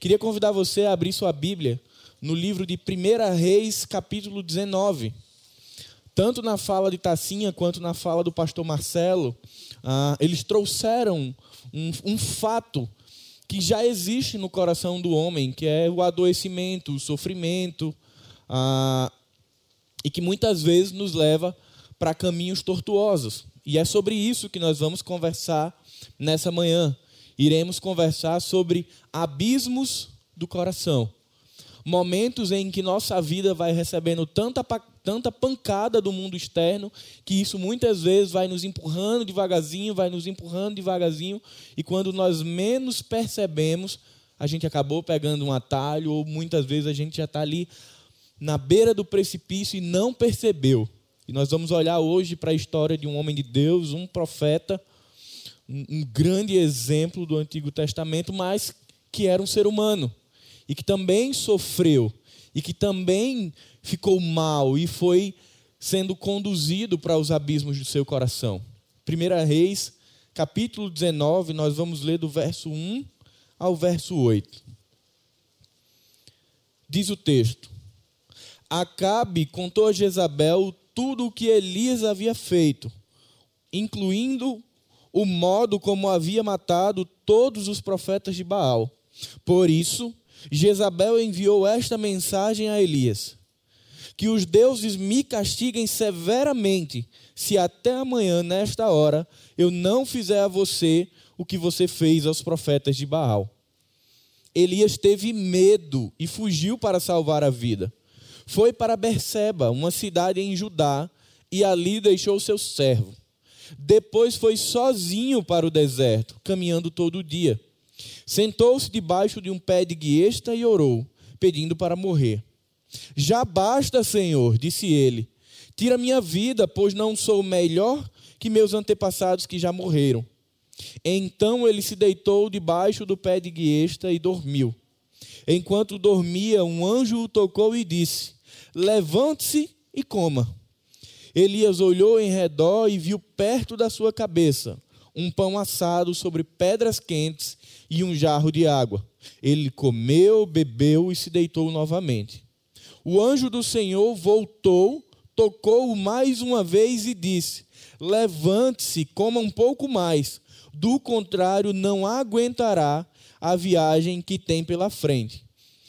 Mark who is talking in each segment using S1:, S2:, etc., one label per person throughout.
S1: Queria convidar você a abrir sua Bíblia no livro de 1 Reis, capítulo 19. Tanto na fala de Tacinha quanto na fala do pastor Marcelo, ah, eles trouxeram um, um fato que já existe no coração do homem, que é o adoecimento, o sofrimento, ah, e que muitas vezes nos leva para caminhos tortuosos. E é sobre isso que nós vamos conversar nessa manhã. Iremos conversar sobre abismos do coração. Momentos em que nossa vida vai recebendo tanta, tanta pancada do mundo externo, que isso muitas vezes vai nos empurrando devagarzinho, vai nos empurrando devagarzinho, e quando nós menos percebemos, a gente acabou pegando um atalho, ou muitas vezes a gente já está ali na beira do precipício e não percebeu. E nós vamos olhar hoje para a história de um homem de Deus, um profeta, um, grande exemplo do Antigo Testamento, mas que era um ser humano e que também sofreu e que também ficou mal e foi sendo conduzido para os abismos do seu coração. 1 Reis, capítulo 19, nós vamos ler do verso 1 ao verso 8. Diz o texto: Acabe contou a Jezabel tudo o que Elias havia feito, incluindo o modo como havia matado todos os profetas de Baal. Por isso, Jezabel enviou esta mensagem a Elias: Que os deuses me castiguem severamente, se até amanhã, nesta hora, eu não fizer a você o que você fez aos profetas de Baal. Elias teve medo e fugiu para salvar a vida foi para Berseba, uma cidade em Judá, e ali deixou seu servo. Depois foi sozinho para o deserto, caminhando todo o dia. Sentou-se debaixo de um pé de guiesta e orou, pedindo para morrer. Já basta, Senhor, disse ele. Tira minha vida, pois não sou melhor que meus antepassados que já morreram. Então ele se deitou debaixo do pé de guiesta e dormiu. Enquanto dormia, um anjo o tocou e disse: Levante-se e coma. Elias olhou em redor e viu perto da sua cabeça um pão assado sobre pedras quentes e um jarro de água. Ele comeu, bebeu e se deitou novamente. O anjo do Senhor voltou, tocou-o mais uma vez e disse: Levante-se, coma um pouco mais, do contrário, não aguentará a viagem que tem pela frente.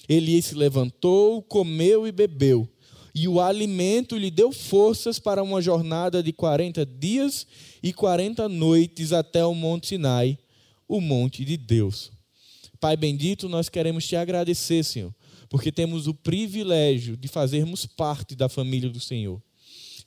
S1: Elias se levantou, comeu e bebeu, e o alimento lhe deu forças para uma jornada de 40 dias e 40 noites até o Monte Sinai, o monte de Deus. Pai bendito, nós queremos te agradecer, Senhor, porque temos o privilégio de fazermos parte da família do Senhor.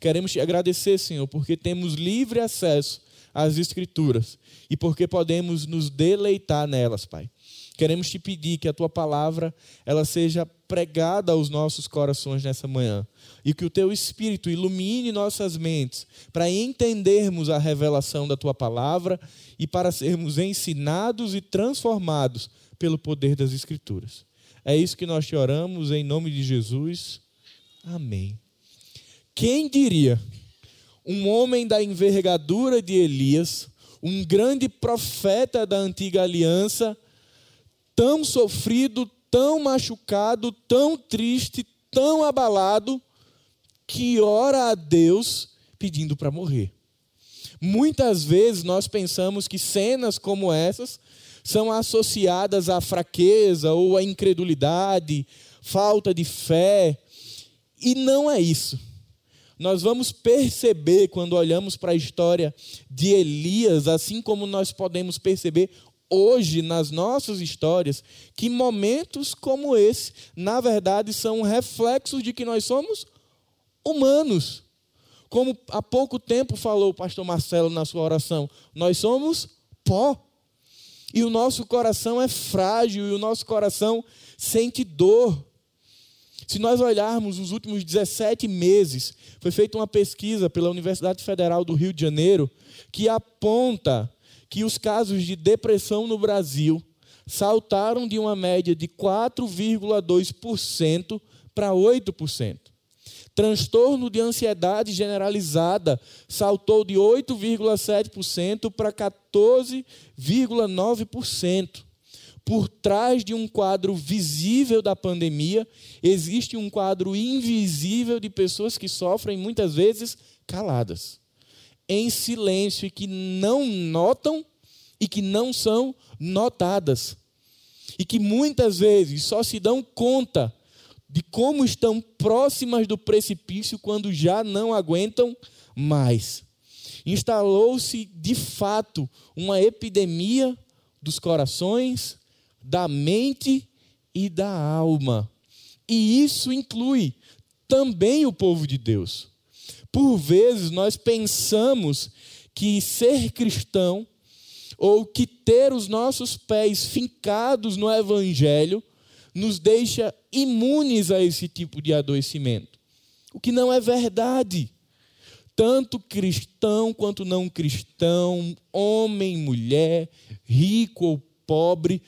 S1: Queremos te agradecer, Senhor, porque temos livre acesso às Escrituras e porque podemos nos deleitar nelas, Pai. Queremos te pedir que a tua palavra ela seja pregada aos nossos corações nessa manhã e que o teu espírito ilumine nossas mentes para entendermos a revelação da tua palavra e para sermos ensinados e transformados pelo poder das escrituras. É isso que nós te oramos em nome de Jesus. Amém. Quem diria um homem da envergadura de Elias, um grande profeta da antiga aliança, tão sofrido, tão machucado, tão triste, tão abalado, que ora a Deus pedindo para morrer. Muitas vezes nós pensamos que cenas como essas são associadas à fraqueza ou à incredulidade, falta de fé, e não é isso. Nós vamos perceber quando olhamos para a história de Elias, assim como nós podemos perceber hoje nas nossas histórias que momentos como esse, na verdade, são reflexos de que nós somos humanos. Como há pouco tempo falou o pastor Marcelo na sua oração, nós somos pó. E o nosso coração é frágil e o nosso coração sente dor. Se nós olharmos os últimos 17 meses, foi feita uma pesquisa pela Universidade Federal do Rio de Janeiro que aponta que os casos de depressão no Brasil saltaram de uma média de 4,2% para 8%. Transtorno de ansiedade generalizada saltou de 8,7% para 14,9%. por trás de um quadro visível da pandemia, existe um quadro invisível de pessoas que sofrem muitas vezes caladas, em silêncio e que não notam e que não são notadas. E que muitas vezes só se dão conta de como estão próximas do precipício quando já não aguentam mais. Instalou-se de fato uma epidemia dos corações, da mente e da alma. E isso inclui também o povo de Deus. Por vezes nós pensamos que ser cristão ou que ter os nossos pés fincados no evangelho nos deixa imunes a esse tipo de adoecimento. O que não é verdade. Tanto cristão quanto não cristão, homem, mulher, rico ou pobre,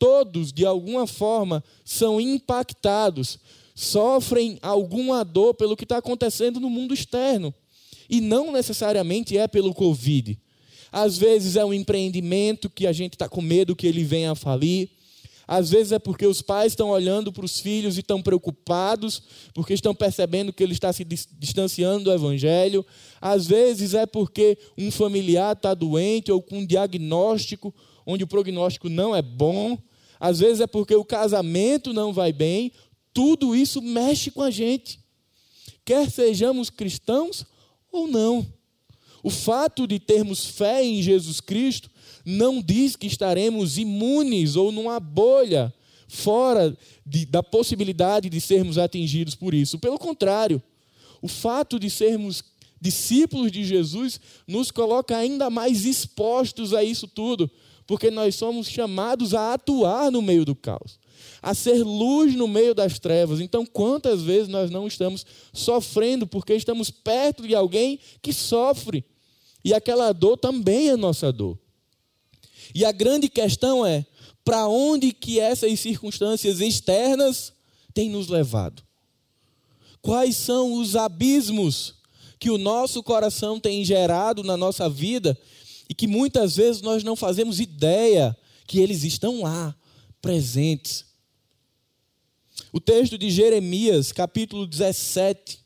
S1: todos, de alguma forma, são impactados, sofrem alguma dor pelo que está acontecendo no mundo externo. E não necessariamente é pelo Covid. Às vezes é um empreendimento que a gente está com medo que ele venha a falir. Às vezes é porque os pais estão olhando para os filhos e estão preocupados, porque estão percebendo que ele está se distanciando do Evangelho. Às vezes é porque um familiar está doente ou com um diagnóstico onde o prognóstico não é bom. Às vezes é porque o casamento não vai bem. Tudo isso mexe com a gente. Quer sejamos cristãos ou não. O fato de termos fé em Jesus Cristo não diz que estaremos imunes ou numa bolha fora de, da possibilidade de sermos atingidos por isso. Pelo contrário, o fato de sermos discípulos de Jesus nos coloca ainda mais expostos a isso tudo, porque nós somos chamados a atuar no meio do caos, a ser luz no meio das trevas. Então, quantas vezes nós não estamos sofrendo porque estamos perto de alguém que sofre? E aquela dor também é nossa dor. E a grande questão é: para onde que essas circunstâncias externas têm nos levado? Quais são os abismos que o nosso coração tem gerado na nossa vida e que muitas vezes nós não fazemos ideia que eles estão lá, presentes? O texto de Jeremias, capítulo 17,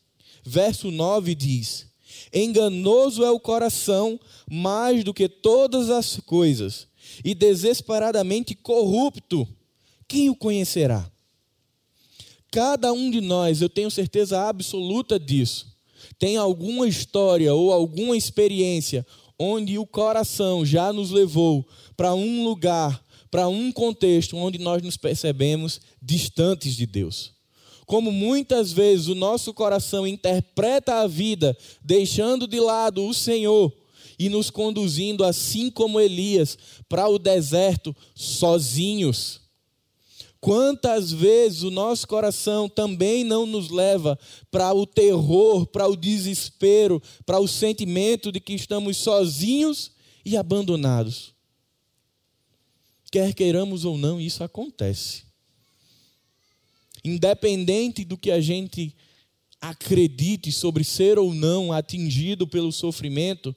S1: verso 9 diz: Enganoso é o coração mais do que todas as coisas, e desesperadamente corrupto. Quem o conhecerá? Cada um de nós, eu tenho certeza absoluta disso, tem alguma história ou alguma experiência onde o coração já nos levou para um lugar, para um contexto onde nós nos percebemos distantes de Deus como muitas vezes o nosso coração interpreta a vida, deixando de lado o Senhor e nos conduzindo, assim como Elias, para o deserto sozinhos. Quantas vezes o nosso coração também não nos leva para o terror, para o desespero, para o sentimento de que estamos sozinhos e abandonados. Quer queiramos ou não, isso acontece independente do que a gente acredite sobre ser ou não atingido pelo sofrimento,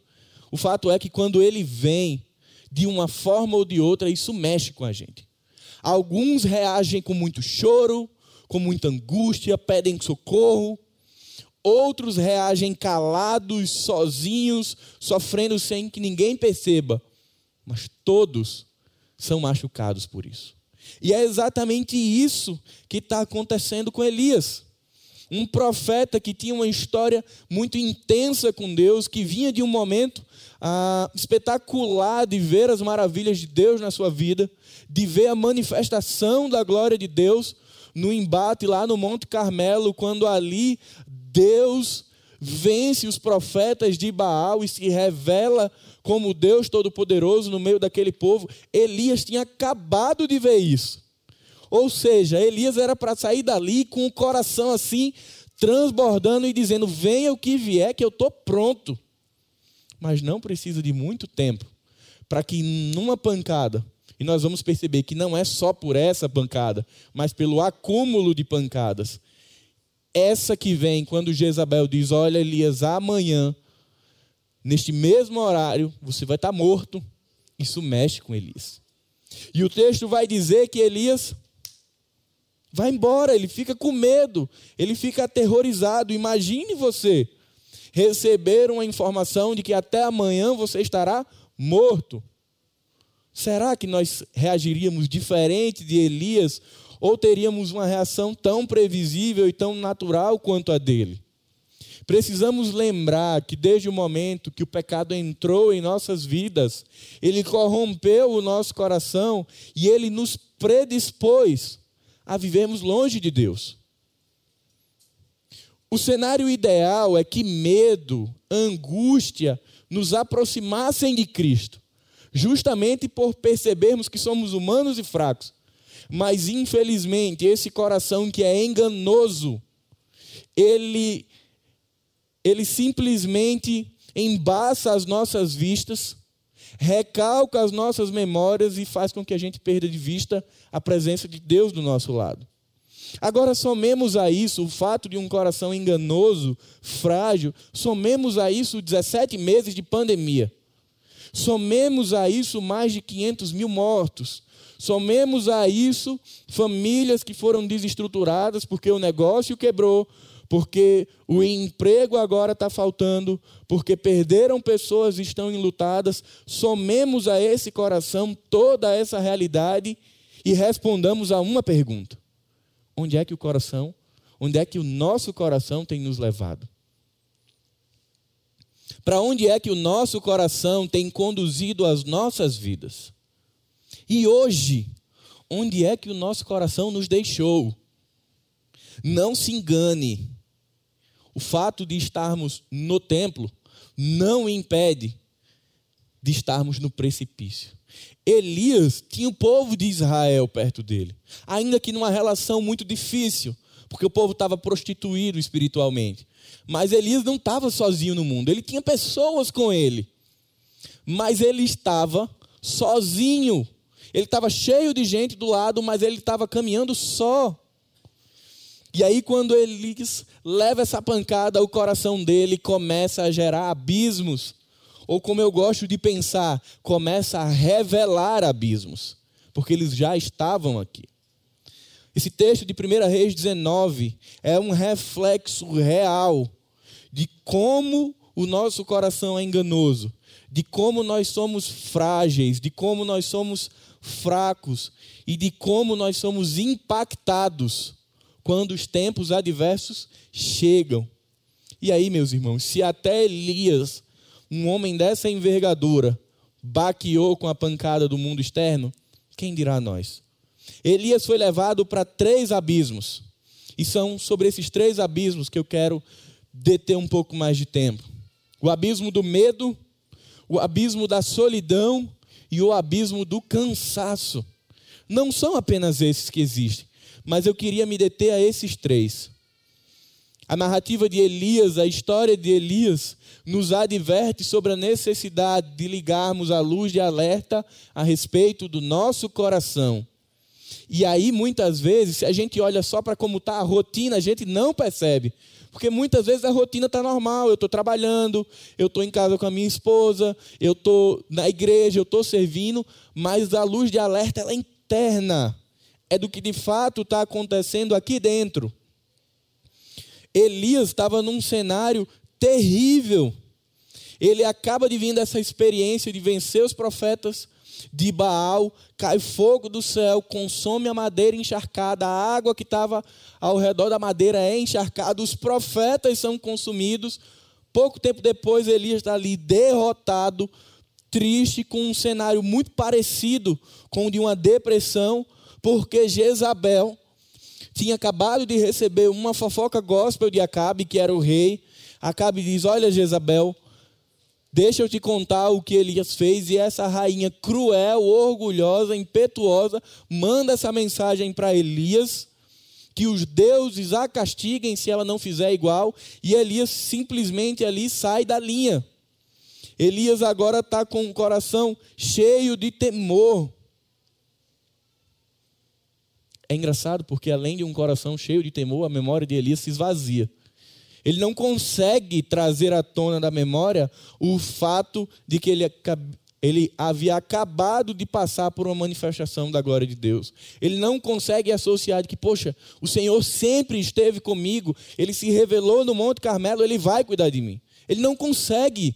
S1: o fato é que quando ele vem, de uma forma ou de outra, isso mexe com a gente. Alguns reagem com muito choro, com muita angústia, pedem socorro. Outros reagem calados, sozinhos, sofrendo sem que ninguém perceba. Mas todos são machucados por isso. E é exatamente isso que está acontecendo com Elias. Um profeta que tinha uma história muito intensa com Deus, que vinha de um momento ah, espetacular de ver as maravilhas de Deus na sua vida, de ver a manifestação da glória de Deus no embate lá no Monte Carmelo, quando ali Deus vence os profetas de Baal e se revela como Deus Todo-Poderoso no meio daquele povo. Elias tinha acabado de ver isso. Ou seja, Elias era para sair dali com o coração assim, transbordando e dizendo: Venha o que vier, que eu estou pronto. Mas não precisa de muito tempo para que numa pancada, e nós vamos perceber que não é só por essa pancada, mas pelo acúmulo de pancadas. Essa que vem quando Jezabel diz: Olha, Elias, amanhã neste mesmo horário, você vai estar morto. Isso mexe com Elias. E o texto vai dizer que Elias vai embora, ele fica com medo, ele fica aterrorizado. Imagine você receber uma informação de que até amanhã você estará morto. Será que nós reagiríamos diferente de Elias ou teríamos uma reação tão previsível e tão natural quanto a dele? Precisamos lembrar que desde o momento que o pecado entrou em nossas vidas, ele corrompeu o nosso coração e ele nos predispôs a vivermos longe de Deus. O cenário ideal é que medo, angústia nos aproximassem de Cristo, justamente por percebermos que somos humanos e fracos. Mas infelizmente, esse coração que é enganoso, ele ele simplesmente embaça as nossas vistas, recalca as nossas memórias e faz com que a gente perda de vista a presença de Deus do nosso lado. Agora, somemos a isso o fato de um coração enganoso, frágil, somemos a isso 17 meses de pandemia, somemos a isso mais de 500 mil mortos, somemos a isso famílias que foram desestruturadas porque o negócio quebrou, porque o emprego agora está faltando, porque perderam pessoas e estão enlutadas. Somemos a esse coração toda essa realidade e respondamos a uma pergunta: onde é que o coração, onde é que o nosso coração tem nos levado? Para onde é que o nosso coração tem conduzido as nossas vidas? E hoje, onde é que o nosso coração nos deixou? Não se engane. O fato de estarmos no templo não impede de estarmos no precipício. Elias tinha o povo de Israel perto dele, ainda que numa relação muito difícil, porque o povo estava prostituído espiritualmente. Mas Elias não estava sozinho no mundo, ele tinha pessoas com ele. Mas ele estava sozinho. Ele estava cheio de gente do lado, mas ele estava caminhando só. E aí, quando Elias leva essa pancada, o coração dele começa a gerar abismos ou como eu gosto de pensar, começa a revelar abismos, porque eles já estavam aqui. Esse texto de 1 Reis 19 é um reflexo real de como o nosso coração é enganoso, de como nós somos frágeis, de como nós somos fracos e de como nós somos impactados quando os tempos adversos chegam. E aí, meus irmãos, se até Elias um homem dessa envergadura baqueou com a pancada do mundo externo, quem dirá nós? Elias foi levado para três abismos. E são sobre esses três abismos que eu quero deter um pouco mais de tempo: o abismo do medo, o abismo da solidão e o abismo do cansaço. Não são apenas esses que existem, mas eu queria me deter a esses três. A narrativa de Elias, a história de Elias, nos adverte sobre a necessidade de ligarmos a luz de alerta a respeito do nosso coração. E aí, muitas vezes, se a gente olha só para como está a rotina, a gente não percebe. Porque muitas vezes a rotina está normal, eu estou trabalhando, eu estou em casa com a minha esposa, eu estou na igreja, eu estou servindo, mas a luz de alerta é interna. É do que de fato está acontecendo aqui dentro. Elias estava num cenário terrível. Ele acaba de vir dessa experiência de vencer os profetas de Baal, cai fogo do céu, consome a madeira encharcada, a água que estava ao redor da madeira é encharcada, os profetas são consumidos. Pouco tempo depois, Elias está ali derrotado, triste, com um cenário muito parecido com o de uma depressão, porque Jezabel tinha acabado de receber uma fofoca gospel de Acabe, que era o rei. Acabe diz: Olha, Jezabel, deixa eu te contar o que Elias fez. E essa rainha cruel, orgulhosa, impetuosa, manda essa mensagem para Elias. Que os deuses a castiguem se ela não fizer igual. E Elias simplesmente ali sai da linha. Elias agora está com o coração cheio de temor. É engraçado porque, além de um coração cheio de temor, a memória de Elias se esvazia. Ele não consegue trazer à tona da memória o fato de que ele Ele havia acabado de passar por uma manifestação da glória de Deus. Ele não consegue associar de que, poxa, o Senhor sempre esteve comigo, ele se revelou no Monte Carmelo, ele vai cuidar de mim. Ele não consegue,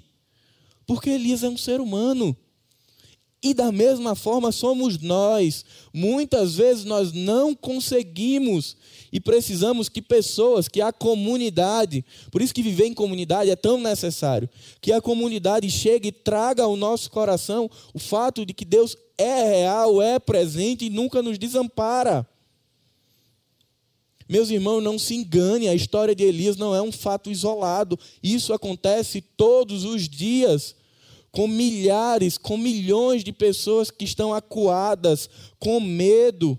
S1: porque Elias é um ser humano. E da mesma forma somos nós. Muitas vezes nós não conseguimos e precisamos que pessoas, que a comunidade, por isso que viver em comunidade é tão necessário, que a comunidade chegue e traga ao nosso coração o fato de que Deus é real, é presente e nunca nos desampara. Meus irmãos, não se engane, a história de Elias não é um fato isolado. Isso acontece todos os dias com milhares, com milhões de pessoas que estão acuadas, com medo,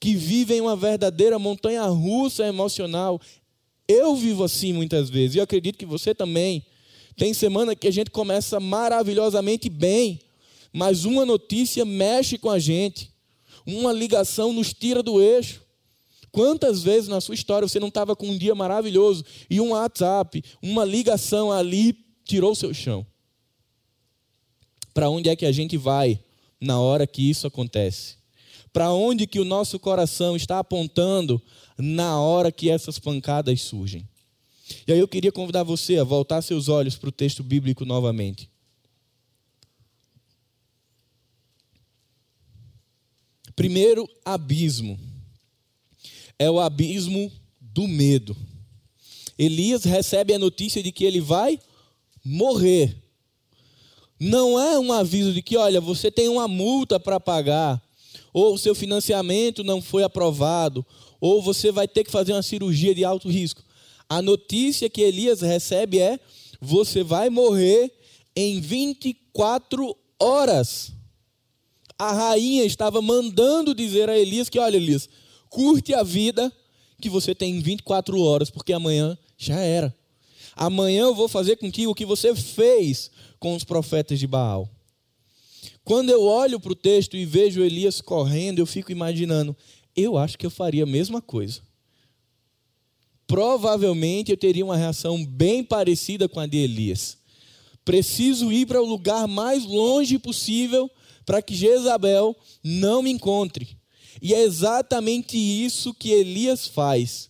S1: que vivem uma verdadeira montanha russa emocional. Eu vivo assim muitas vezes, e eu acredito que você também. Tem semana que a gente começa maravilhosamente bem, mas uma notícia mexe com a gente, uma ligação nos tira do eixo. Quantas vezes na sua história você não estava com um dia maravilhoso e um WhatsApp, uma ligação ali tirou o seu chão? Para onde é que a gente vai na hora que isso acontece? Para onde que o nosso coração está apontando na hora que essas pancadas surgem? E aí eu queria convidar você a voltar seus olhos para o texto bíblico novamente. Primeiro abismo é o abismo do medo. Elias recebe a notícia de que ele vai morrer. Não é um aviso de que, olha, você tem uma multa para pagar, ou o seu financiamento não foi aprovado, ou você vai ter que fazer uma cirurgia de alto risco. A notícia que Elias recebe é: você vai morrer em 24 horas. A rainha estava mandando dizer a Elias que, olha, Elias, curte a vida que você tem 24 horas, porque amanhã já era. Amanhã eu vou fazer contigo o que você fez com os profetas de Baal. Quando eu olho para o texto e vejo Elias correndo, eu fico imaginando, eu acho que eu faria a mesma coisa. Provavelmente eu teria uma reação bem parecida com a de Elias. Preciso ir para o lugar mais longe possível para que Jezabel não me encontre. E é exatamente isso que Elias faz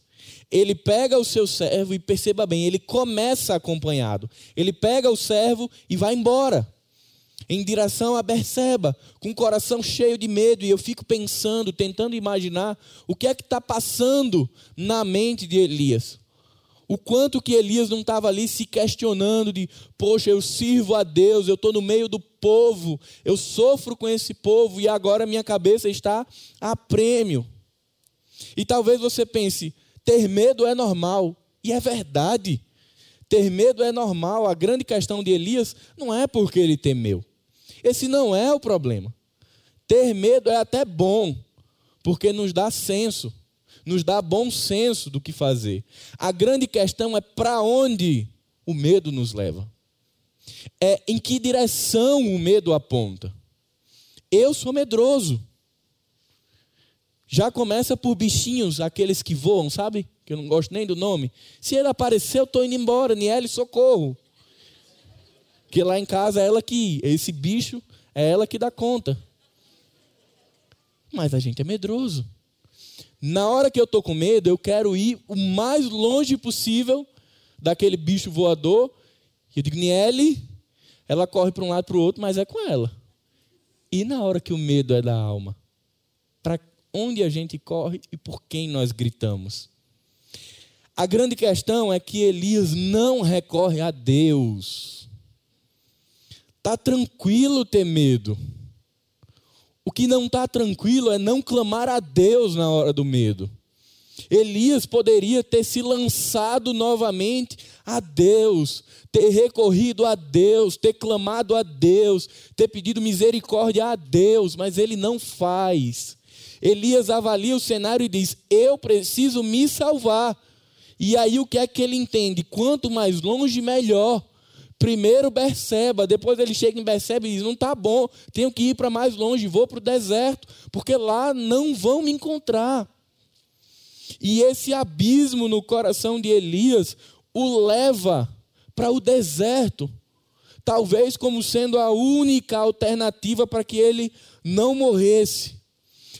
S1: ele pega o seu servo e perceba bem, ele começa acompanhado. Ele pega o servo e vai embora em direção a Berseba, com o coração cheio de medo, e eu fico pensando, tentando imaginar o que é que está passando na mente de Elias. O quanto que Elias não estava ali se questionando de, poxa, eu sirvo a Deus, eu estou no meio do povo, eu sofro com esse povo e agora minha cabeça está a prêmio. E talvez você pense, ter medo é normal. E é verdade. Ter medo é normal. A grande questão de Elias não é porque ele temeu. Esse não é o problema. Ter medo é até bom, porque nos dá senso, nos dá bom senso do que fazer. A grande questão é para onde o medo nos leva. É em que direção o medo aponta. Eu sou medroso. Já começa por bichinhos, aqueles que voam, sabe? Que eu não gosto nem do nome. Se ele eu estou indo embora. Niele, socorro. Que lá em casa é ela que, esse bicho, é ela que dá conta. Mas a gente é medroso. Na hora que eu estou com medo, eu quero ir o mais longe possível daquele bicho voador. E eu digo, Niele, ela corre para um lado para o outro, mas é com ela. E na hora que o medo é da alma? Onde a gente corre e por quem nós gritamos. A grande questão é que Elias não recorre a Deus. Está tranquilo ter medo. O que não está tranquilo é não clamar a Deus na hora do medo. Elias poderia ter se lançado novamente a Deus, ter recorrido a Deus, ter clamado a Deus, ter pedido misericórdia a Deus, mas ele não faz. Elias avalia o cenário e diz: Eu preciso me salvar. E aí o que é que ele entende? Quanto mais longe, melhor. Primeiro Berseba, depois ele chega em Berseba e diz: Não está bom, tenho que ir para mais longe, vou para o deserto, porque lá não vão me encontrar. E esse abismo no coração de Elias o leva para o deserto. talvez como sendo a única alternativa para que ele não morresse.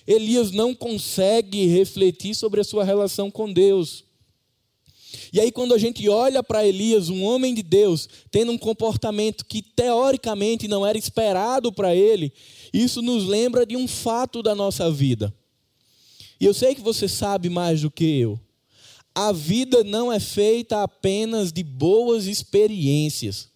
S1: Elias não consegue refletir sobre a sua relação com Deus. E aí, quando a gente olha para Elias, um homem de Deus, tendo um comportamento que teoricamente não era esperado para ele, isso nos lembra de um fato da nossa vida. E eu sei que você sabe mais do que eu. A vida não é feita apenas de boas experiências.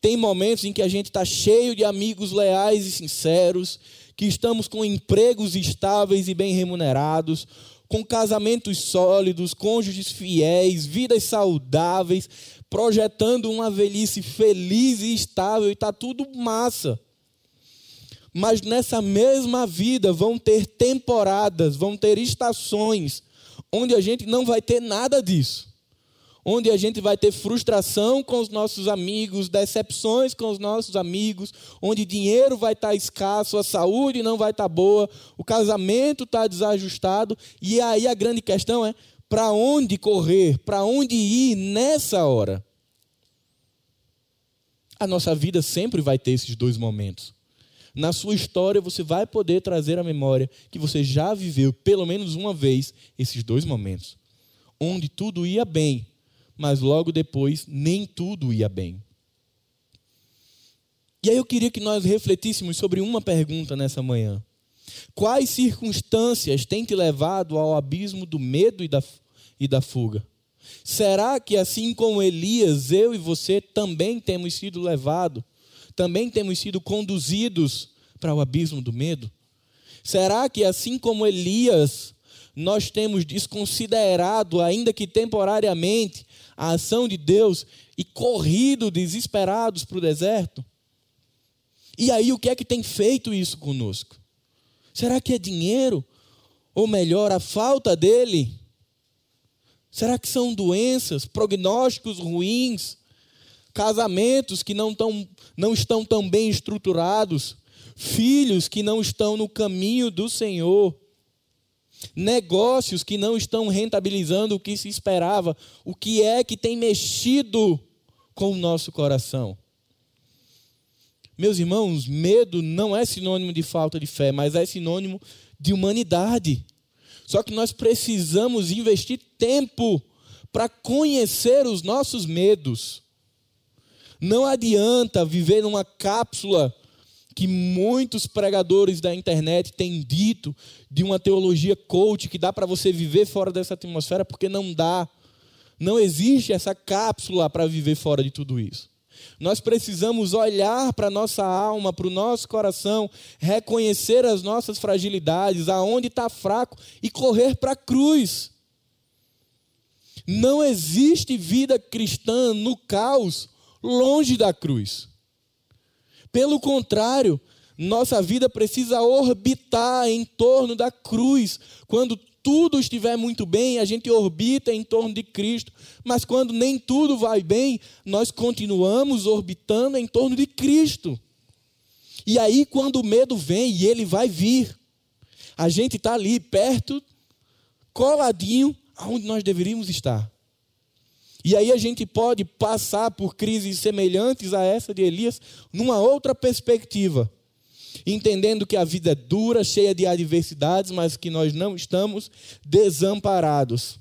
S1: Tem momentos em que a gente está cheio de amigos leais e sinceros, que estamos com empregos estáveis e bem remunerados, com casamentos sólidos, cônjuges fiéis, vidas saudáveis, projetando uma velhice feliz e estável, e está tudo massa. Mas nessa mesma vida vão ter temporadas, vão ter estações, onde a gente não vai ter nada disso onde a gente vai ter frustração com os nossos amigos, decepções com os nossos amigos, onde dinheiro vai estar escasso, a saúde não vai estar boa, o casamento está desajustado, e aí a grande questão é para onde correr, para onde ir nessa hora. A nossa vida sempre vai ter esses dois momentos. Na sua história, você vai poder trazer à memória que você já viveu, pelo menos uma vez, esses dois momentos. Onde tudo ia bem, mas logo depois nem tudo ia bem. E aí eu queria que nós refletíssemos sobre uma pergunta nessa manhã. Quais circunstâncias têm te levado ao abismo do medo e da, e da fuga? Será que assim como Elias, eu e você também temos sido levados, também temos sido conduzidos para o abismo do medo? Será que assim como Elias, nós temos desconsiderado, ainda que temporariamente, a ação de Deus e corrido desesperados para o deserto? E aí, o que é que tem feito isso conosco? Será que é dinheiro? Ou melhor, a falta dele? Será que são doenças, prognósticos ruins, casamentos que não, tão, não estão tão bem estruturados, filhos que não estão no caminho do Senhor? Negócios que não estão rentabilizando o que se esperava, o que é que tem mexido com o nosso coração. Meus irmãos, medo não é sinônimo de falta de fé, mas é sinônimo de humanidade. Só que nós precisamos investir tempo para conhecer os nossos medos. Não adianta viver numa cápsula que muitos pregadores da internet têm dito de uma teologia coach que dá para você viver fora dessa atmosfera, porque não dá. Não existe essa cápsula para viver fora de tudo isso. Nós precisamos olhar para a nossa alma, para o nosso coração, reconhecer as nossas fragilidades, aonde está fraco e correr para a cruz. Não existe vida cristã no caos longe da cruz. Pelo contrário, nossa vida precisa orbitar em torno da cruz. Quando tudo estiver muito bem, a gente orbita em torno de Cristo. Mas quando nem tudo vai bem, nós continuamos orbitando em torno de Cristo. E aí, quando o medo vem, e ele vai vir, a gente está ali perto, coladinho, aonde nós deveríamos estar. E aí a gente pode passar por crises semelhantes a essa de Elias numa outra perspectiva, entendendo que a vida é dura, cheia de adversidades, mas que nós não estamos desamparados.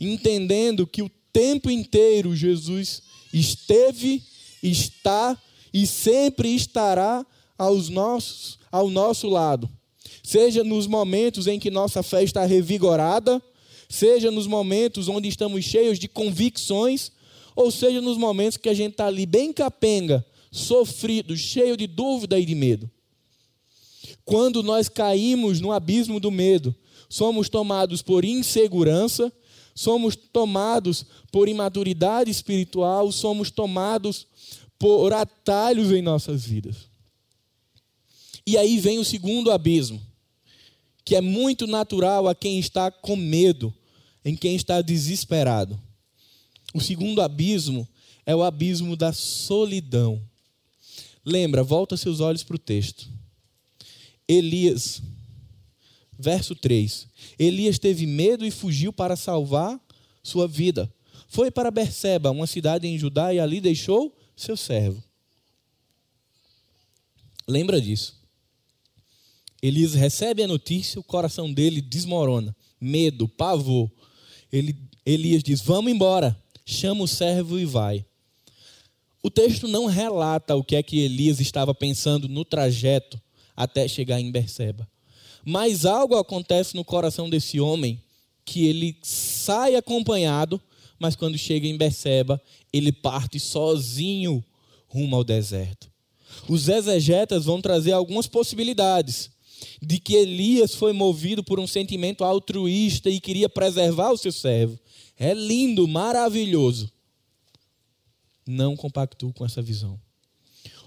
S1: Entendendo que o tempo inteiro Jesus esteve, está e sempre estará aos nossos, ao nosso lado. Seja nos momentos em que nossa fé está revigorada, seja nos momentos onde estamos cheios de convicções, ou seja nos momentos que a gente está ali bem capenga, sofrido, cheio de dúvida e de medo. Quando nós caímos no abismo do medo, somos tomados por insegurança, somos tomados por imaturidade espiritual, somos tomados por atalhos em nossas vidas. E aí vem o segundo abismo, que é muito natural a quem está com medo, em quem está desesperado. O segundo abismo é o abismo da solidão. Lembra, volta seus olhos para o texto. Elias, verso 3. Elias teve medo e fugiu para salvar sua vida. Foi para Berseba, uma cidade em Judá, e ali deixou seu servo. Lembra disso. Elias recebe a notícia, o coração dele desmorona. Medo, pavor. Ele, Elias diz: Vamos embora. Chama o servo e vai. O texto não relata o que é que Elias estava pensando no trajeto até chegar em Berseba. Mas algo acontece no coração desse homem que ele sai acompanhado, mas quando chega em Berseba, ele parte sozinho rumo ao deserto. Os exegetas vão trazer algumas possibilidades de que Elias foi movido por um sentimento altruísta e queria preservar o seu servo. É lindo, maravilhoso. Não compactuo com essa visão.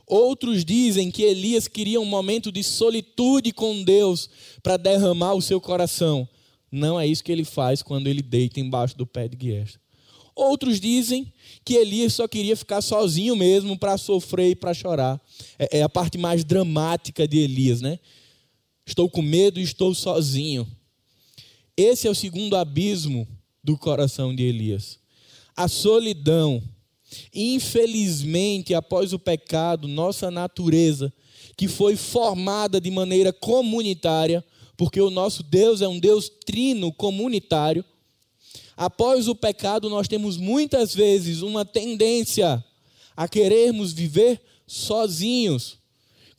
S1: Outros dizem que Elias queria um momento de solitude com Deus para derramar o seu coração. Não é isso que ele faz quando ele deita embaixo do pé de Guiesta. Outros dizem que Elias só queria ficar sozinho mesmo para sofrer e para chorar. É, é, a parte mais dramática de Elias, né? Estou com medo e estou sozinho. Esse é o segundo abismo do coração de Elias. A solidão. Infelizmente, após o pecado, nossa natureza, que foi formada de maneira comunitária, porque o nosso Deus é um Deus trino comunitário, após o pecado, nós temos muitas vezes uma tendência a querermos viver sozinhos.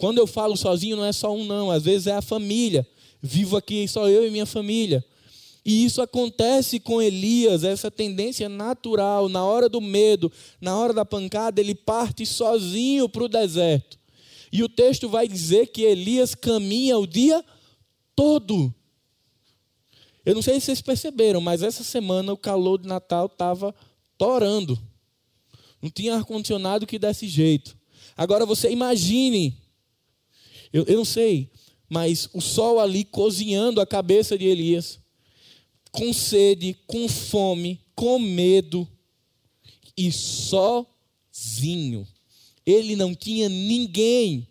S1: Quando eu falo sozinho, não é só um, não, às vezes é a família. Vivo aqui só eu e minha família. E isso acontece com Elias, essa tendência natural, na hora do medo, na hora da pancada, ele parte sozinho para o deserto. E o texto vai dizer que Elias caminha o dia todo. Eu não sei se vocês perceberam, mas essa semana o calor de Natal estava torando. Não tinha ar-condicionado que desse jeito. Agora você imagine, eu, eu não sei, mas o sol ali cozinhando a cabeça de Elias, com sede, com fome, com medo e sozinho. Ele não tinha ninguém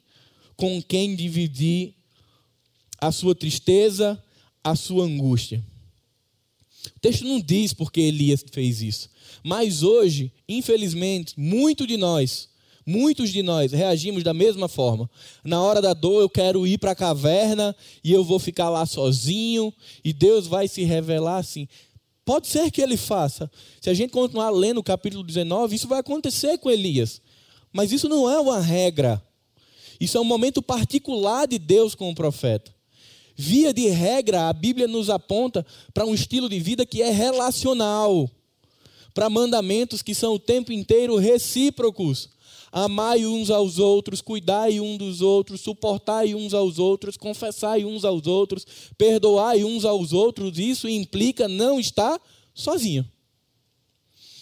S1: com quem dividir a sua tristeza, a sua angústia. O texto não diz porque Elias fez isso. Mas hoje, infelizmente, muito de nós, muitos de nós reagimos da mesma forma. Na hora da dor, eu quero ir para a caverna e eu vou ficar lá sozinho e Deus vai se revelar assim. Pode ser que ele faça. Se a gente continuar lendo o capítulo 19, isso vai acontecer com Elias. Mas isso não é uma regra. Isso é um momento particular de Deus com o profeta. Via de regra, a Bíblia nos aponta para um estilo de vida que é relacional, para mandamentos que são o tempo inteiro recíprocos. Amai uns aos outros, cuidai uns dos outros, suportai uns aos outros, confessai uns aos outros, perdoai uns aos outros. Isso implica não estar sozinho.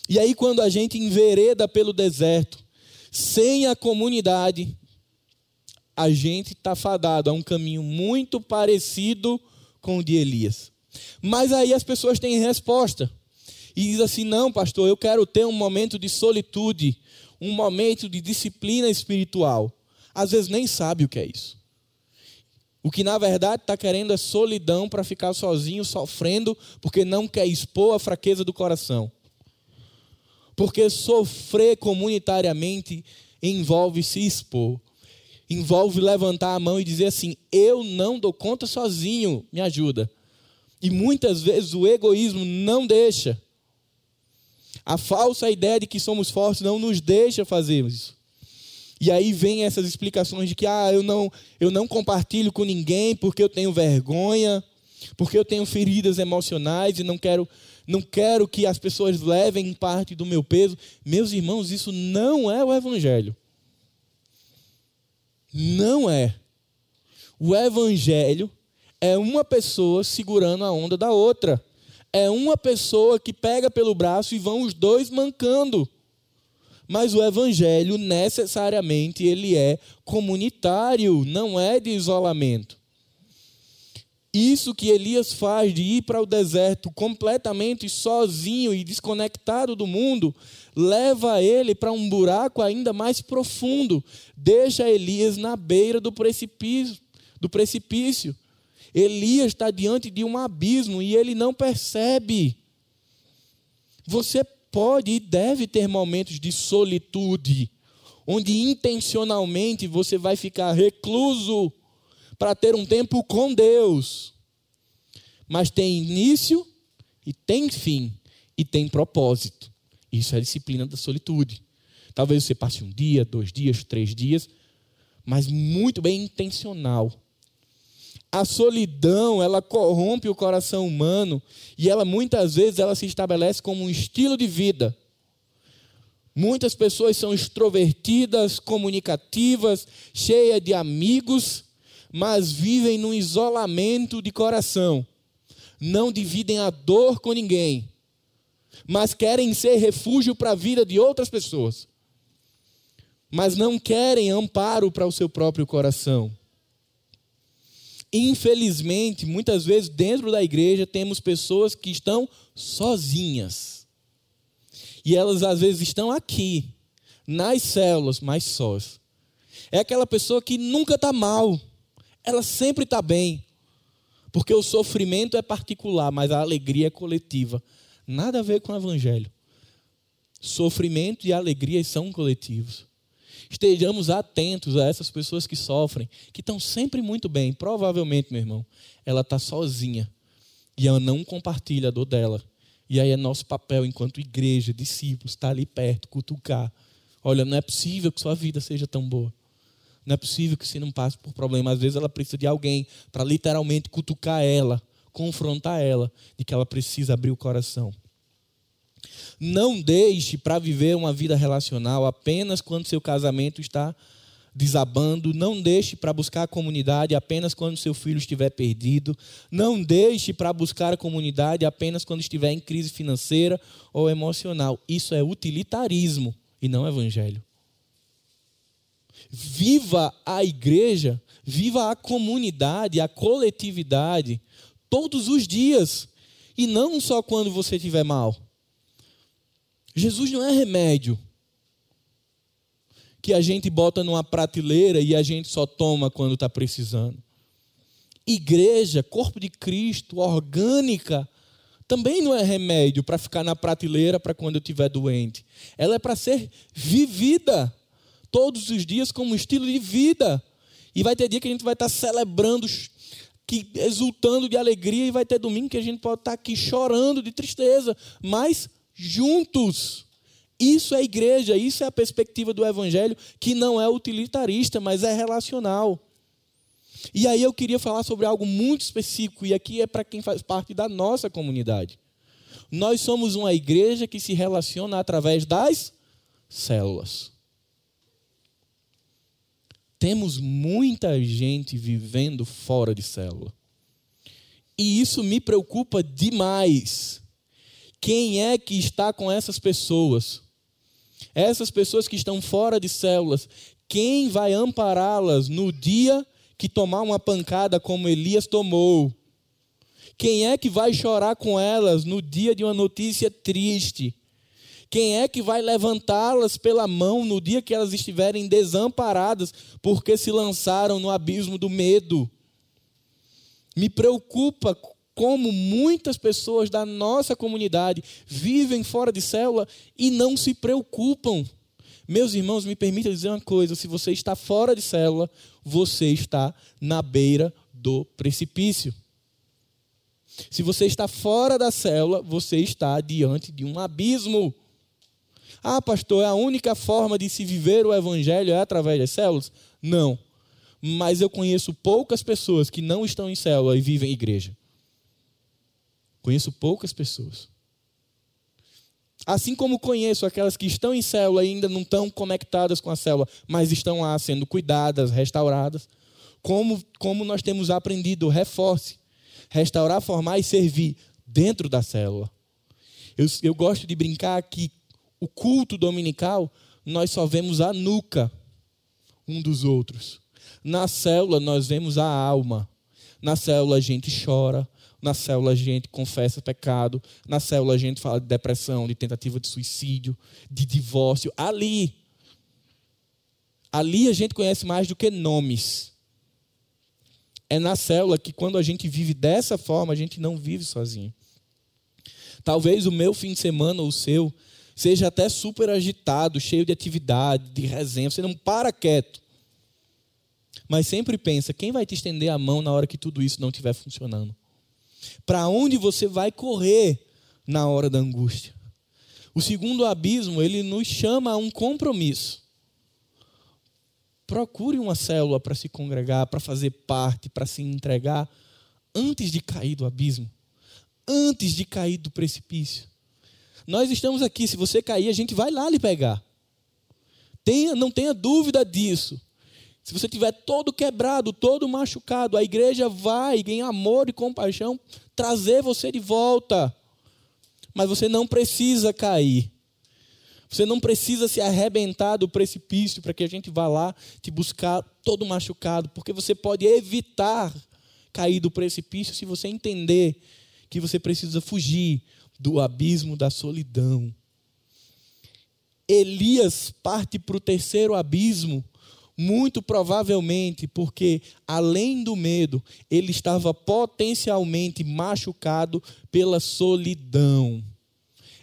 S1: E aí, quando a gente envereda pelo deserto, sem a comunidade, a gente está fadado a um caminho muito parecido com o de Elias. Mas aí as pessoas têm resposta. E diz assim: não, pastor, eu quero ter um momento de solitude, um momento de disciplina espiritual. Às vezes nem sabe o que é isso. O que na verdade está querendo é solidão para ficar sozinho, sofrendo, porque não quer expor a fraqueza do coração. Porque sofrer comunitariamente envolve se expor envolve levantar a mão e dizer assim: eu não dou conta sozinho, me ajuda. E muitas vezes o egoísmo não deixa. A falsa ideia de que somos fortes não nos deixa fazer isso. E aí vem essas explicações de que ah, eu não, eu não compartilho com ninguém porque eu tenho vergonha, porque eu tenho feridas emocionais e não quero não quero que as pessoas levem parte do meu peso. Meus irmãos, isso não é o evangelho. Não é. O evangelho é uma pessoa segurando a onda da outra. É uma pessoa que pega pelo braço e vão os dois mancando. Mas o evangelho necessariamente ele é comunitário, não é de isolamento. Isso que Elias faz de ir para o deserto completamente sozinho e desconectado do mundo, leva ele para um buraco ainda mais profundo. Deixa Elias na beira do precipício, do precipício. Elias está diante de um abismo e ele não percebe. Você pode e deve ter momentos de solitude, onde intencionalmente você vai ficar recluso para ter um tempo com Deus. Mas tem início e tem fim e tem propósito. Isso é a disciplina da solitude. Talvez você passe um dia, dois dias, três dias, mas muito bem intencional. A solidão, ela corrompe o coração humano e ela muitas vezes ela se estabelece como um estilo de vida. Muitas pessoas são extrovertidas, comunicativas, cheias de amigos, mas vivem num isolamento de coração. Não dividem a dor com ninguém, mas querem ser refúgio para a vida de outras pessoas. Mas não querem amparo para o seu próprio coração. Infelizmente, muitas vezes dentro da igreja temos pessoas que estão sozinhas. E elas às vezes estão aqui, nas células, mas sós. É aquela pessoa que nunca está mal, ela sempre está bem. Porque o sofrimento é particular, mas a alegria é coletiva. Nada a ver com o evangelho. Sofrimento e alegria são coletivos. Estejamos atentos a essas pessoas que sofrem, que estão sempre muito bem. Provavelmente, meu irmão, ela está sozinha e ela não compartilha a dor dela. E aí é nosso papel enquanto igreja, discípulos, estar tá ali perto, cutucar. Olha, não é possível que sua vida seja tão boa. Não é possível que você não passe por problemas. Às vezes ela precisa de alguém para literalmente cutucar ela, confrontar ela, de que ela precisa abrir o coração. Não deixe para viver uma vida relacional apenas quando seu casamento está desabando. Não deixe para buscar a comunidade apenas quando seu filho estiver perdido. Não deixe para buscar a comunidade apenas quando estiver em crise financeira ou emocional. Isso é utilitarismo e não evangelho. Viva a igreja, viva a comunidade, a coletividade, todos os dias. E não só quando você estiver mal. Jesus não é remédio que a gente bota numa prateleira e a gente só toma quando está precisando. Igreja, corpo de Cristo, orgânica, também não é remédio para ficar na prateleira para quando eu estiver doente. Ela é para ser vivida todos os dias como um estilo de vida. E vai ter dia que a gente vai estar tá celebrando, que, exultando de alegria, e vai ter domingo que a gente pode estar tá aqui chorando de tristeza, mas juntos. Isso é igreja, isso é a perspectiva do evangelho, que não é utilitarista, mas é relacional. E aí eu queria falar sobre algo muito específico, e aqui é para quem faz parte da nossa comunidade. Nós somos uma igreja que se relaciona através das células. Temos muita gente vivendo fora de célula. E isso me preocupa demais. Quem é que está com essas pessoas? Essas pessoas que estão fora de células, quem vai ampará-las no dia que tomar uma pancada como Elias tomou? Quem é que vai chorar com elas no dia de uma notícia triste? Quem é que vai levantá-las pela mão no dia que elas estiverem desamparadas porque se lançaram no abismo do medo? Me preocupa como muitas pessoas da nossa comunidade vivem fora de célula e não se preocupam. Meus irmãos, me permita dizer uma coisa: se você está fora de célula, você está na beira do precipício. Se você está fora da célula, você está diante de um abismo. Ah, pastor, é a única forma de se viver o evangelho é através das células? Não. Mas eu conheço poucas pessoas que não estão em célula e vivem em igreja. Conheço poucas pessoas. Assim como conheço aquelas que estão em célula e ainda não estão conectadas com a célula, mas estão lá sendo cuidadas, restauradas. Como, como nós temos aprendido, reforce. Restaurar, formar e servir dentro da célula. Eu, eu gosto de brincar que o culto dominical, nós só vemos a nuca um dos outros. Na célula, nós vemos a alma. Na célula, a gente chora, na célula a gente confessa pecado. Na célula a gente fala de depressão, de tentativa de suicídio, de divórcio. Ali. Ali a gente conhece mais do que nomes. É na célula que quando a gente vive dessa forma, a gente não vive sozinho. Talvez o meu fim de semana ou o seu seja até super agitado, cheio de atividade, de resenha, você não para quieto. Mas sempre pensa, quem vai te estender a mão na hora que tudo isso não estiver funcionando? Para onde você vai correr na hora da angústia? O segundo abismo, ele nos chama a um compromisso. Procure uma célula para se congregar, para fazer parte, para se entregar, antes de cair do abismo, antes de cair do precipício. Nós estamos aqui, se você cair, a gente vai lá lhe pegar. Tenha, não tenha dúvida disso. Se você tiver todo quebrado, todo machucado, a igreja vai, em amor e compaixão, trazer você de volta. Mas você não precisa cair. Você não precisa se arrebentar do precipício para que a gente vá lá te buscar todo machucado, porque você pode evitar cair do precipício se você entender que você precisa fugir do abismo da solidão. Elias parte para o terceiro abismo, muito provavelmente porque, além do medo, ele estava potencialmente machucado pela solidão.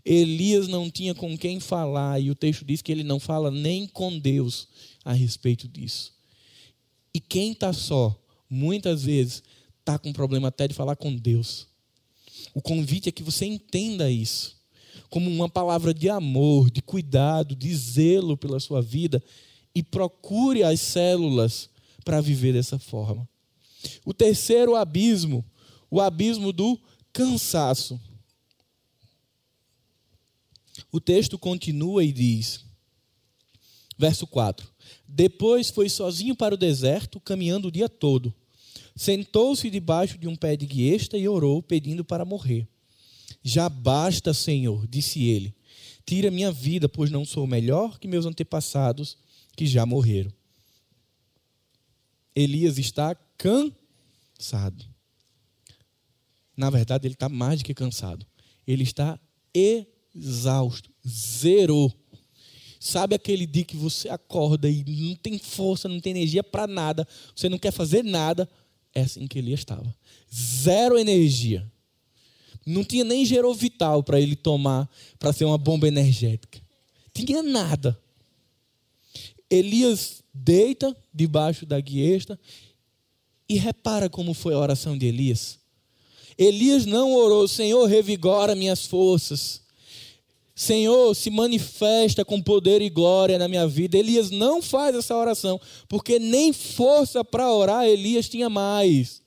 S1: Elias não tinha com quem falar, e o texto diz que ele não fala nem com Deus a respeito disso. E quem está só, muitas vezes, está com problema até de falar com Deus. O convite é que você entenda isso como uma palavra de amor, de cuidado, de zelo pela sua vida e procure as células para viver dessa forma. O terceiro abismo, o abismo do cansaço. O texto continua e diz, verso 4: Depois foi sozinho para o deserto, caminhando o dia todo. Sentou-se debaixo de um pé de guiesta e orou, pedindo para morrer. Já basta, Senhor, disse ele. Tira minha vida, pois não sou melhor que meus antepassados que já morreram. Elias está cansado. Na verdade, ele está mais do que cansado. Ele está exausto zerou. Sabe aquele dia que você acorda e não tem força, não tem energia para nada, você não quer fazer nada? É assim que ele estava. Zero energia. Não tinha nem gerovital para ele tomar para ser uma bomba energética. Tinha nada. Elias deita debaixo da guiesta e repara como foi a oração de Elias. Elias não orou, Senhor, revigora minhas forças. Senhor, se manifesta com poder e glória na minha vida. Elias não faz essa oração, porque nem força para orar Elias tinha mais.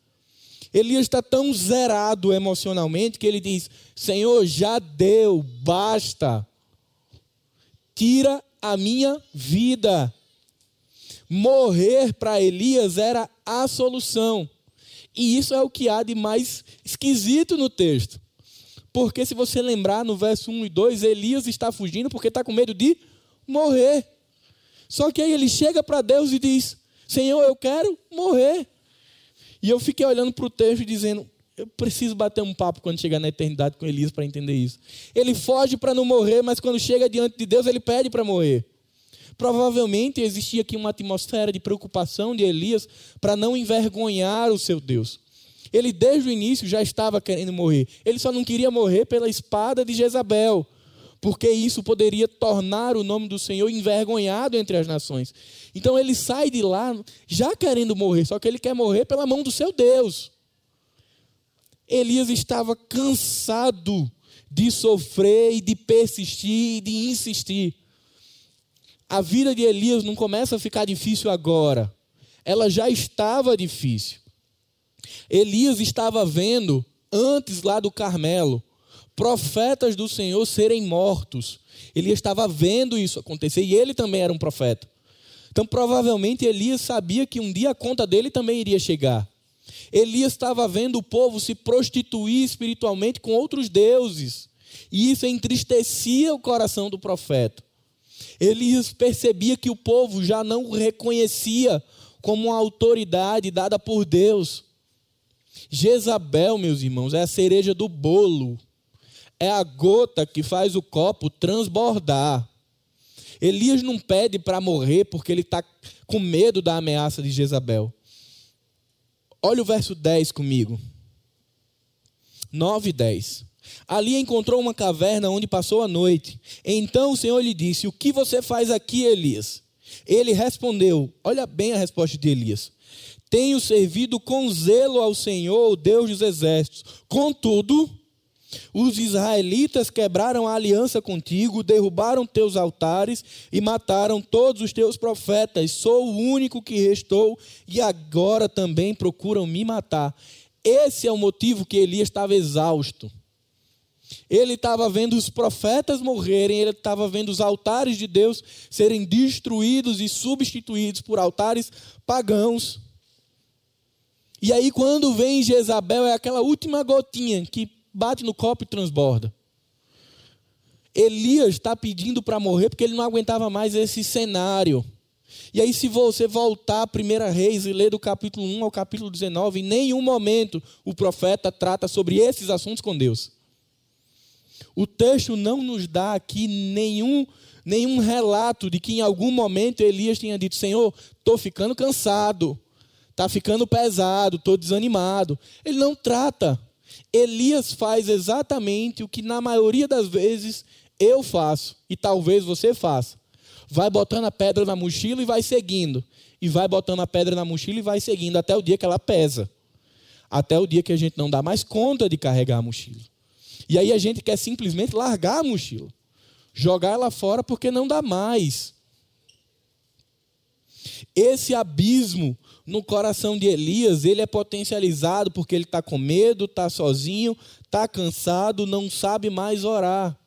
S1: Elias está tão zerado emocionalmente que ele diz: Senhor, já deu, basta. Tira a minha vida. Morrer para Elias era a solução. E isso é o que há de mais esquisito no texto. Porque se você lembrar no verso 1 e 2, Elias está fugindo porque está com medo de morrer. Só que aí ele chega para Deus e diz: Senhor, eu quero morrer. E eu fiquei olhando para o texto dizendo: eu preciso bater um papo quando chegar na eternidade com Elias para entender isso. Ele foge para não morrer, mas quando chega diante de Deus, ele pede para morrer. Provavelmente existia aqui uma atmosfera de preocupação de Elias para não envergonhar o seu Deus. Ele desde o início já estava querendo morrer. Ele só não queria morrer pela espada de Jezabel, porque isso poderia tornar o nome do Senhor envergonhado entre as nações. Então ele sai de lá já querendo morrer, só que ele quer morrer pela mão do seu Deus. Elias estava cansado de sofrer e de persistir e de insistir. A vida de Elias não começa a ficar difícil agora. Ela já estava difícil. Elias estava vendo, antes lá do Carmelo, profetas do Senhor serem mortos. Elias estava vendo isso acontecer e ele também era um profeta. Então, provavelmente, Elias sabia que um dia a conta dele também iria chegar. Elias estava vendo o povo se prostituir espiritualmente com outros deuses. E isso entristecia o coração do profeta. Elias percebia que o povo já não o reconhecia como uma autoridade dada por Deus. Jezabel, meus irmãos, é a cereja do bolo. É a gota que faz o copo transbordar. Elias não pede para morrer porque ele está com medo da ameaça de Jezabel. Olha o verso 10 comigo. 9 e 10. Ali encontrou uma caverna onde passou a noite. Então o Senhor lhe disse: O que você faz aqui, Elias? Ele respondeu: Olha bem a resposta de Elias. Tenho servido com zelo ao Senhor, Deus dos exércitos. Contudo, os israelitas quebraram a aliança contigo, derrubaram teus altares e mataram todos os teus profetas. Sou o único que restou e agora também procuram me matar. Esse é o motivo que Elias estava exausto. Ele estava vendo os profetas morrerem, ele estava vendo os altares de Deus serem destruídos e substituídos por altares pagãos. E aí, quando vem Jezabel, é aquela última gotinha que bate no copo e transborda. Elias está pedindo para morrer porque ele não aguentava mais esse cenário. E aí, se você voltar a 1 Reis e ler do capítulo 1 ao capítulo 19, em nenhum momento o profeta trata sobre esses assuntos com Deus. O texto não nos dá aqui nenhum, nenhum relato de que em algum momento Elias tenha dito: Senhor, estou ficando cansado, está ficando pesado, estou desanimado. Ele não trata. Elias faz exatamente o que na maioria das vezes eu faço e talvez você faça. Vai botando a pedra na mochila e vai seguindo. E vai botando a pedra na mochila e vai seguindo até o dia que ela pesa. Até o dia que a gente não dá mais conta de carregar a mochila. E aí a gente quer simplesmente largar a mochila. Jogar ela fora porque não dá mais. Esse abismo no coração de Elias, ele é potencializado porque ele está com medo, está sozinho, está cansado, não sabe mais orar.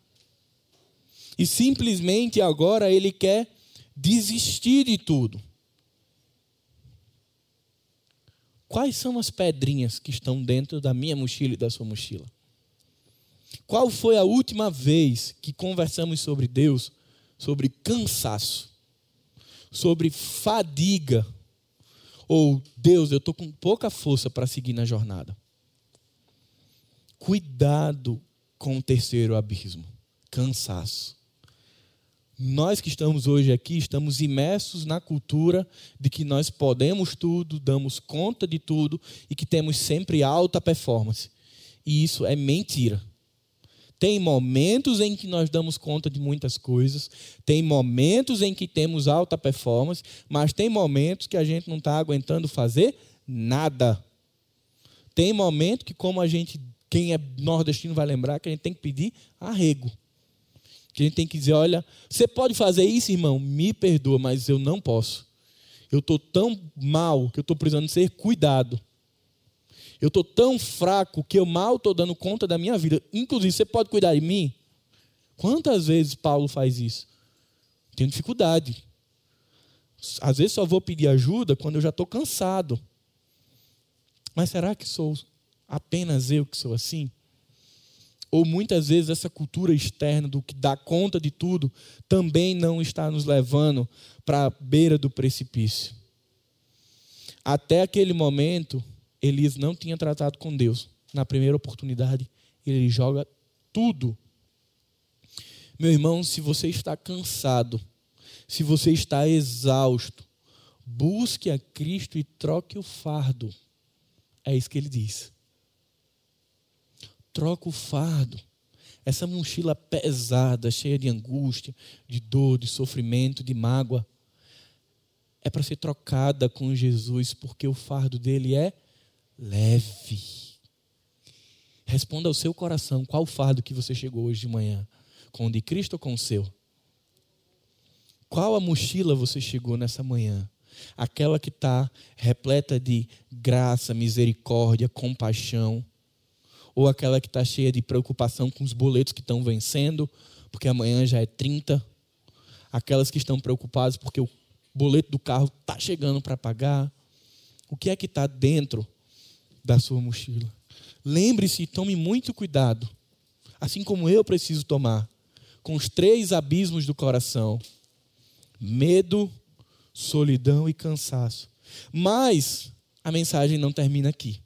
S1: E simplesmente agora ele quer desistir de tudo. Quais são as pedrinhas que estão dentro da minha mochila e da sua mochila? Qual foi a última vez que conversamos sobre Deus, sobre cansaço, sobre fadiga? Ou, Deus, eu estou com pouca força para seguir na jornada. Cuidado com o terceiro abismo: cansaço. Nós que estamos hoje aqui, estamos imersos na cultura de que nós podemos tudo, damos conta de tudo e que temos sempre alta performance. E isso é mentira. Tem momentos em que nós damos conta de muitas coisas, tem momentos em que temos alta performance, mas tem momentos que a gente não está aguentando fazer nada. Tem momento que, como a gente, quem é nordestino vai lembrar, que a gente tem que pedir arrego. Que a gente tem que dizer: olha, você pode fazer isso, irmão? Me perdoa, mas eu não posso. Eu estou tão mal que eu estou precisando ser cuidado. Eu estou tão fraco que eu mal estou dando conta da minha vida. Inclusive, você pode cuidar de mim? Quantas vezes Paulo faz isso? Tenho dificuldade. Às vezes só vou pedir ajuda quando eu já estou cansado. Mas será que sou apenas eu que sou assim? Ou muitas vezes essa cultura externa do que dá conta de tudo também não está nos levando para a beira do precipício. Até aquele momento, Elias não tinha tratado com Deus. Na primeira oportunidade, ele joga tudo. Meu irmão, se você está cansado, se você está exausto, busque a Cristo e troque o fardo. É isso que ele diz. Troca o fardo. Essa mochila pesada, cheia de angústia, de dor, de sofrimento, de mágoa, é para ser trocada com Jesus, porque o fardo dele é leve. Responda ao seu coração qual fardo que você chegou hoje de manhã, com o de Cristo ou com o seu? Qual a mochila você chegou nessa manhã? Aquela que está repleta de graça, misericórdia, compaixão, ou aquela que está cheia de preocupação com os boletos que estão vencendo, porque amanhã já é 30, aquelas que estão preocupadas porque o boleto do carro está chegando para pagar. O que é que está dentro da sua mochila. Lembre-se e tome muito cuidado, assim como eu preciso tomar, com os três abismos do coração: medo, solidão e cansaço. Mas a mensagem não termina aqui.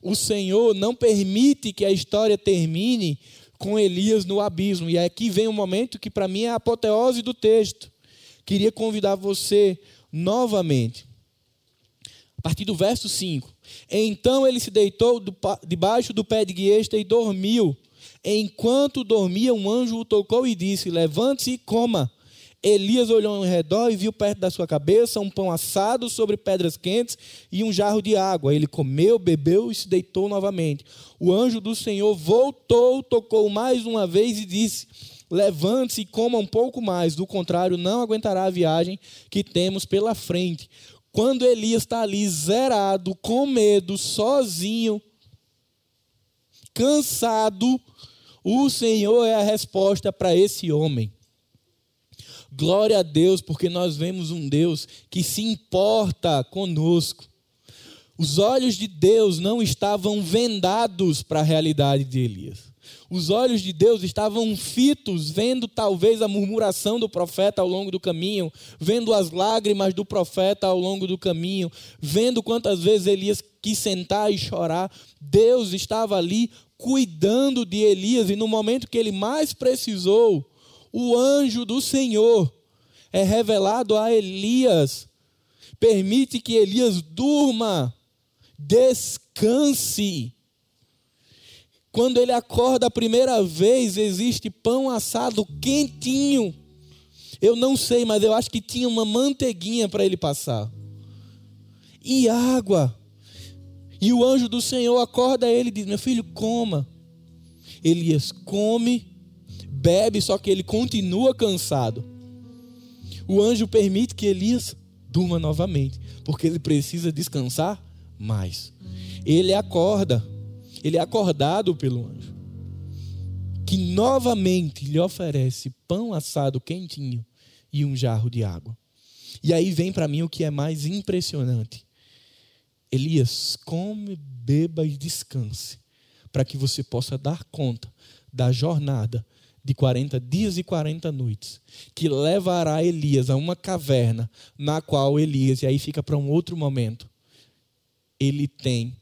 S1: O Senhor não permite que a história termine com Elias no abismo. E aqui vem um momento que para mim é a apoteose do texto. Queria convidar você novamente, a partir do verso 5, então ele se deitou debaixo do pé de guiesta e dormiu. Enquanto dormia, um anjo o tocou e disse: Levante-se e coma. Elias olhou ao redor e viu perto da sua cabeça um pão assado sobre pedras quentes e um jarro de água. Ele comeu, bebeu e se deitou novamente. O anjo do Senhor voltou, tocou mais uma vez e disse: Levante-se e coma um pouco mais, do contrário, não aguentará a viagem que temos pela frente. Quando Elias está ali zerado, com medo, sozinho, cansado, o Senhor é a resposta para esse homem. Glória a Deus, porque nós vemos um Deus que se importa conosco. Os olhos de Deus não estavam vendados para a realidade de Elias. Os olhos de Deus estavam fitos, vendo talvez a murmuração do profeta ao longo do caminho, vendo as lágrimas do profeta ao longo do caminho, vendo quantas vezes Elias quis sentar e chorar. Deus estava ali cuidando de Elias e no momento que ele mais precisou, o anjo do Senhor é revelado a Elias. Permite que Elias durma, descanse. Quando ele acorda a primeira vez, existe pão assado quentinho. Eu não sei, mas eu acho que tinha uma manteiguinha para ele passar. E água. E o anjo do Senhor acorda ele e diz: Meu filho, coma. Elias come bebe, só que ele continua cansado. O anjo permite que Elias durma novamente, porque ele precisa descansar mais. Ele acorda, ele é acordado pelo anjo, que novamente lhe oferece pão assado quentinho e um jarro de água. E aí vem para mim o que é mais impressionante. Elias, come, beba e descanse, para que você possa dar conta da jornada de 40 dias e 40 noites, que levará Elias a uma caverna, na qual Elias, e aí fica para um outro momento, ele tem,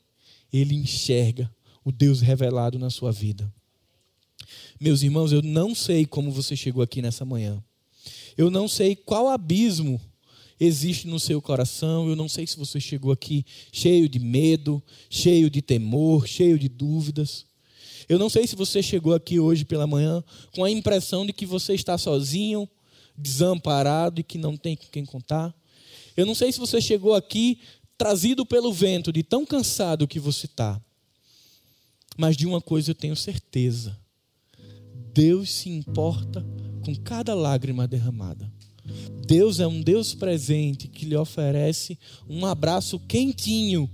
S1: ele enxerga o Deus revelado na sua vida. Meus irmãos, eu não sei como você chegou aqui nessa manhã. Eu não sei qual abismo existe no seu coração. Eu não sei se você chegou aqui cheio de medo, cheio de temor, cheio de dúvidas. Eu não sei se você chegou aqui hoje pela manhã com a impressão de que você está sozinho, desamparado e que não tem com quem contar. Eu não sei se você chegou aqui trazido pelo vento, de tão cansado que você está. Mas de uma coisa eu tenho certeza: Deus se importa com cada lágrima derramada. Deus é um Deus presente que lhe oferece um abraço quentinho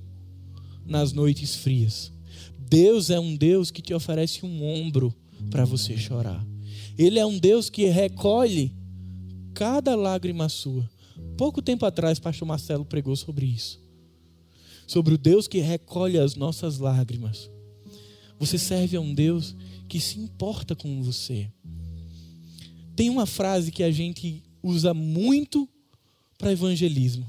S1: nas noites frias. Deus é um Deus que te oferece um ombro para você chorar. Ele é um Deus que recolhe cada lágrima sua. Pouco tempo atrás, pastor Marcelo pregou sobre isso. Sobre o Deus que recolhe as nossas lágrimas. Você serve a um Deus que se importa com você. Tem uma frase que a gente usa muito para evangelismo.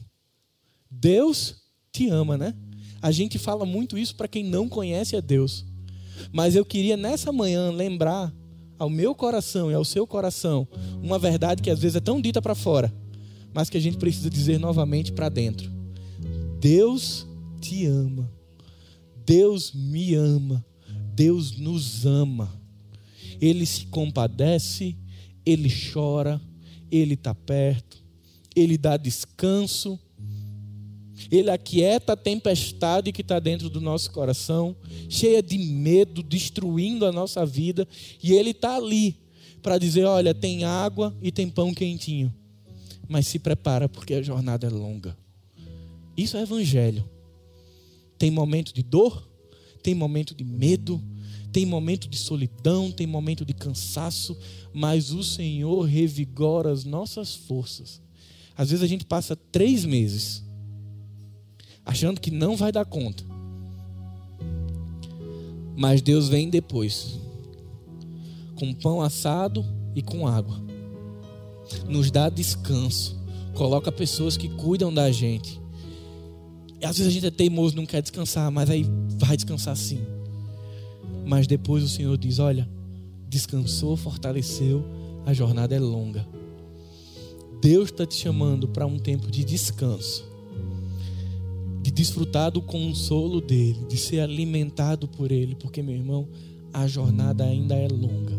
S1: Deus te ama, né? A gente fala muito isso para quem não conhece a Deus. Mas eu queria nessa manhã lembrar ao meu coração e ao seu coração uma verdade que às vezes é tão dita para fora, mas que a gente precisa dizer novamente para dentro. Deus te ama. Deus me ama. Deus nos ama. Ele se compadece, ele chora, ele está perto, ele dá descanso ele aquieta a tempestade que está dentro do nosso coração, cheia de medo, destruindo a nossa vida. E Ele está ali para dizer: olha, tem água e tem pão quentinho. Mas se prepara porque a jornada é longa. Isso é evangelho. Tem momento de dor, tem momento de medo, tem momento de solidão, tem momento de cansaço, mas o Senhor revigora as nossas forças. Às vezes a gente passa três meses achando que não vai dar conta. Mas Deus vem depois, com pão assado e com água, nos dá descanso, coloca pessoas que cuidam da gente. E às vezes a gente é teimoso, não quer descansar, mas aí vai descansar sim. Mas depois o Senhor diz: Olha, descansou, fortaleceu, a jornada é longa. Deus está te chamando para um tempo de descanso de desfrutar do consolo dele, de ser alimentado por ele, porque, meu irmão, a jornada ainda é longa.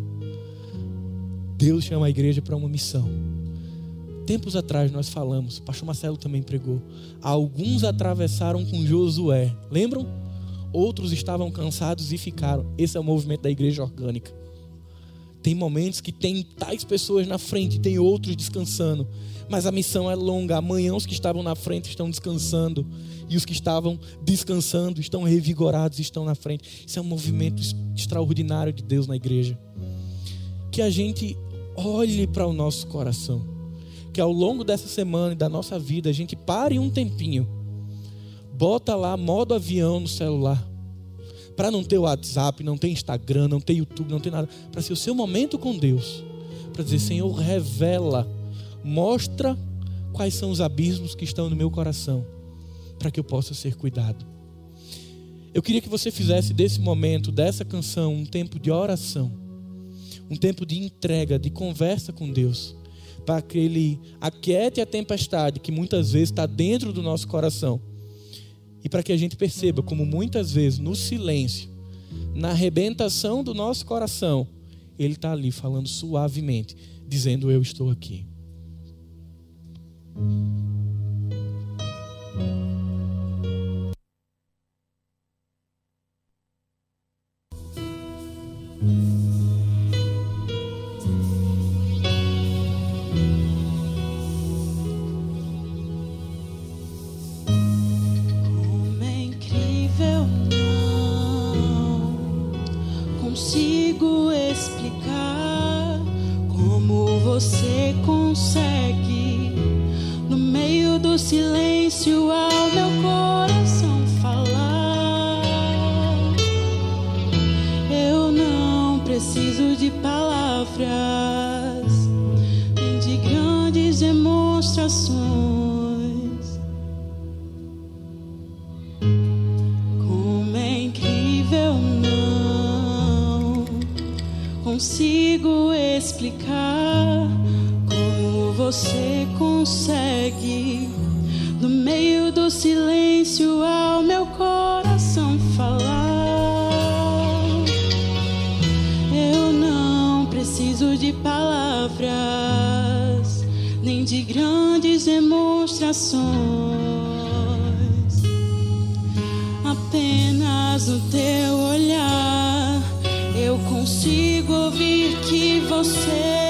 S1: Deus chama a igreja para uma missão. Tempos atrás nós falamos, o pastor Marcelo também pregou. Alguns atravessaram com Josué, lembram? Outros estavam cansados e ficaram. Esse é o movimento da igreja orgânica. Tem momentos que tem tais pessoas na frente, tem outros descansando. Mas a missão é longa. Amanhã os que estavam na frente estão descansando. E os que estavam descansando estão revigorados e estão na frente. Isso é um movimento extraordinário de Deus na igreja. Que a gente olhe para o nosso coração. Que ao longo dessa semana e da nossa vida a gente pare um tempinho. Bota lá modo avião no celular para não ter WhatsApp, não ter Instagram, não ter YouTube, não ter nada, para ser o seu momento com Deus, para dizer Senhor revela, mostra quais são os abismos que estão no meu coração, para que eu possa ser cuidado. Eu queria que você fizesse desse momento, dessa canção, um tempo de oração, um tempo de entrega, de conversa com Deus, para que Ele aquiete a tempestade que muitas vezes está dentro do nosso coração e para que a gente perceba como muitas vezes no silêncio, na arrebentação do nosso coração, Ele está ali falando suavemente, dizendo: Eu estou aqui.
S2: silêncio ao meu coração falar. Eu não preciso de palavras, nem de grandes demonstrações. Como é incrível, não consigo explicar. Como Você consegue no meio do silêncio, ao meu coração falar. Eu não preciso de palavras, nem de grandes demonstrações. Apenas no teu olhar, eu consigo ouvir que você.